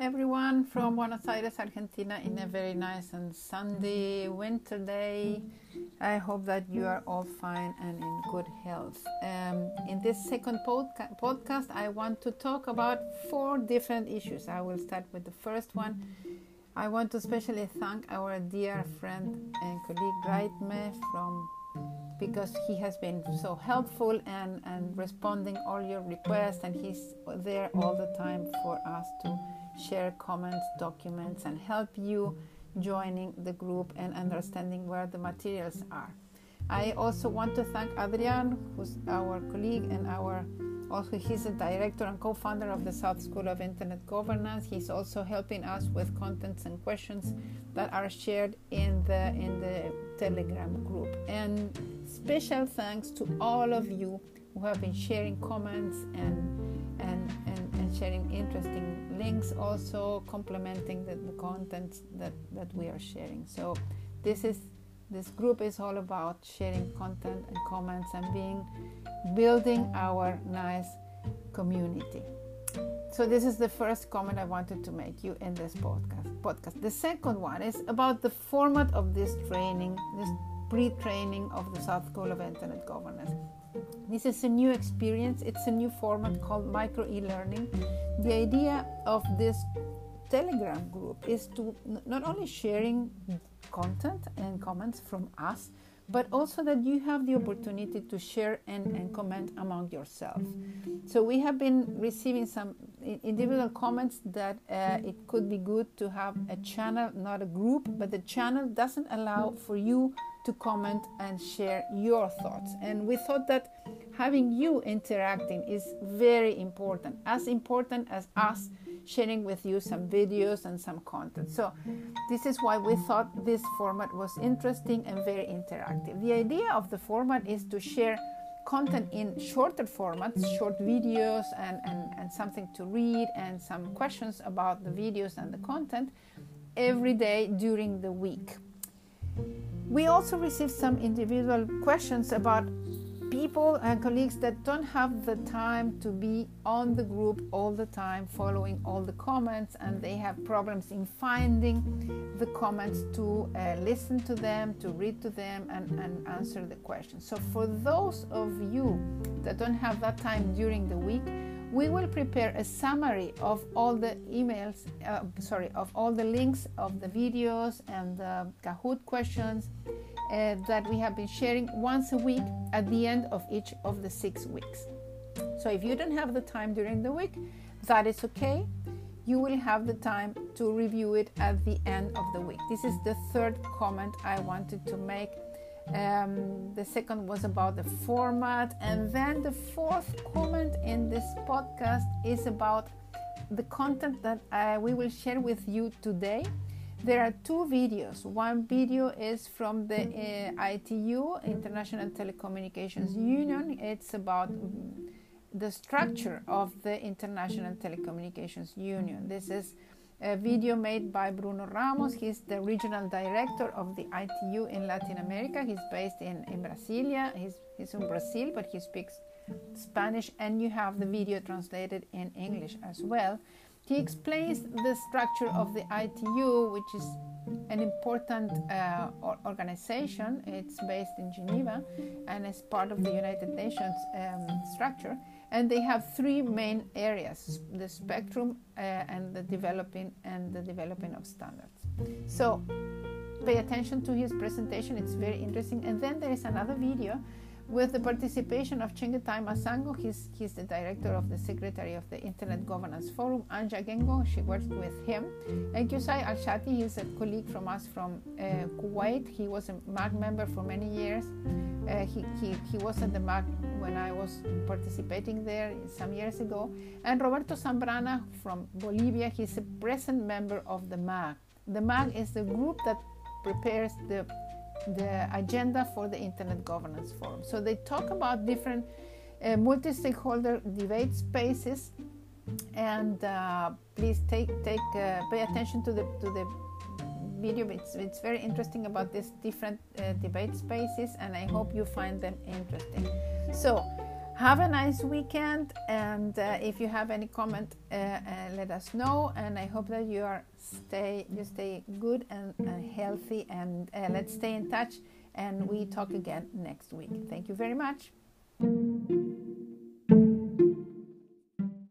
everyone from Buenos Aires, Argentina, in a very nice and sunny winter day. I hope that you are all fine and in good health. Um, in this second podca- podcast, I want to talk about four different issues. I will start with the first one. I want to especially thank our dear friend and colleague Raitme from because he has been so helpful and, and responding all your requests and he's there all the time for us to share comments documents and help you joining the group and understanding where the materials are. I also want to thank adrian who's our colleague and our also he's a director and co-founder of the south school of internet governance. He's also helping us with contents and questions that are shared in the in the telegram group. And special thanks to all of you who have been sharing comments and and and, and sharing interesting links also complementing the, the content that that we are sharing. So this is this group is all about sharing content and comments and being building our nice community. So this is the first comment I wanted to make you in this podcast. Podcast. The second one is about the format of this training, this pre-training of the South School of Internet Governance. This is a new experience. It's a new format called micro e-learning. The idea of this Telegram group is to not only sharing content and comments from us, but also that you have the opportunity to share and, and comment among yourselves. So we have been receiving some individual comments that uh, it could be good to have a channel, not a group, but the channel doesn't allow for you to comment and share your thoughts. And we thought that having you interacting is very important, as important as us sharing with you some videos and some content. So, this is why we thought this format was interesting and very interactive. The idea of the format is to share content in shorter formats, short videos, and, and, and something to read, and some questions about the videos and the content every day during the week. We also received some individual questions about people and colleagues that don't have the time to be on the group all the time, following all the comments, and they have problems in finding the comments to uh, listen to them, to read to them, and, and answer the questions. So, for those of you that don't have that time during the week, we will prepare a summary of all the emails, uh, sorry, of all the links of the videos and the Kahoot questions uh, that we have been sharing once a week at the end of each of the six weeks. So if you don't have the time during the week, that is okay. You will have the time to review it at the end of the week. This is the third comment I wanted to make. Um, the second was about the format, and then the fourth comment in this podcast is about the content that uh, we will share with you today there are two videos. One video is from the uh, ITU, International Telecommunications Union. It's about the structure of the International Telecommunications Union. This is a video made by Bruno Ramos. He's the regional director of the ITU in Latin America. He's based in, in Brasilia. He's, he's in Brazil, but he speaks Spanish, and you have the video translated in English as well. He explains the structure of the ITU, which is an important uh, organization. It's based in Geneva and is part of the United Nations um, structure. And they have three main areas: the spectrum uh, and the developing and the developing of standards. So pay attention to his presentation; it's very interesting. And then there is another video with the participation of Chengetai Masango, he's, he's the director of the Secretary of the Internet Governance Forum, Anja Gengo, she works with him, and Qusay Al Shati, he's a colleague from us from uh, Kuwait. He was a MAG member for many years. Uh, he, he, he was at the MAG when I was participating there some years ago. And Roberto Zambrana from Bolivia, he's a present member of the MAG. The MAG is the group that prepares the the agenda for the Internet Governance Forum. So they talk about different uh, multi-stakeholder debate spaces, and uh, please take take uh, pay attention to the to the video. It's it's very interesting about these different uh, debate spaces, and I hope you find them interesting. So. Have a nice weekend, and uh, if you have any comment, uh, uh, let us know. And I hope that you are stay you stay good and healthy, and uh, let's stay in touch. And we talk again next week. Thank you very much.